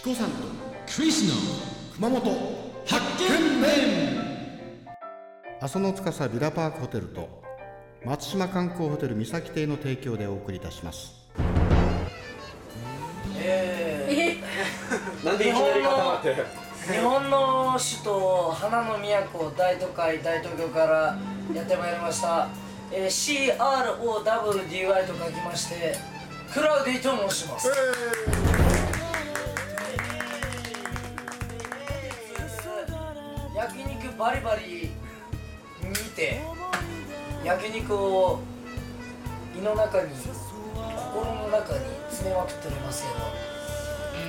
チコさんとクリスの熊本発見面阿蘇の司ビラパークホテルと松島観光ホテル三崎邸の提供でお送りいたします。えなんでいきなり固まって。ー、日本の首都花の都大都会大東京からやってまいりました、えー、CROWDY と書きましてクラウディと申します、焼肉バリバリ見て焼肉を胃の中に心の中に詰めまくっておりますけど、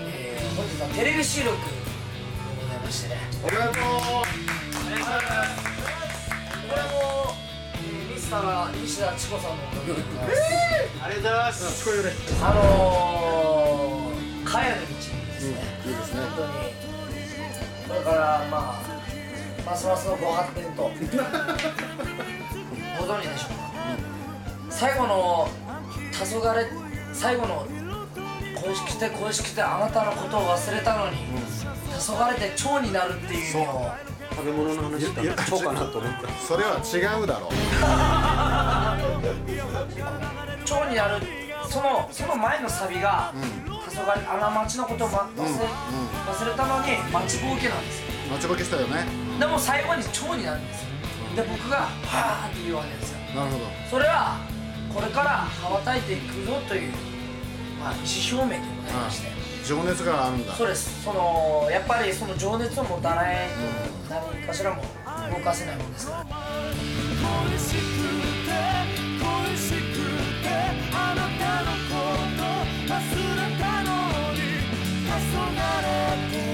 えー、本日はテレビ収録でございましてね。おめでとうこれも、えー、ミスター西田千子さんのおかげでございます、ありがとうございます。あのー、かやの道ですね、いいですね。本当にこれからまあますますのご発展と。ご存知でしょうか、最後の黄昏最後の恋しくて恋しくてあなたのことを忘れたのに、黄昏て蝶になるっていうのを。食べ物の話だったらそうかなと思った。それは違うだろう。蝶になるそのその前のサビが、黄昏あの街のことを、ま、忘れ、忘れたのに待ちぼうけなんですよ待ちぼけしたよね。でも最後に蝶になるんですよ。で僕が「はーって言うわけですよ。なるほど。それはこれから羽ばたいていくぞという、まあ、意思表明でございまして、情熱があるんだ。そうです。そのやっぱりその情熱を持たないと何かしらも動かせないもんですから。恋しくて恋しくてあなたのこと忘れたのに黄昏て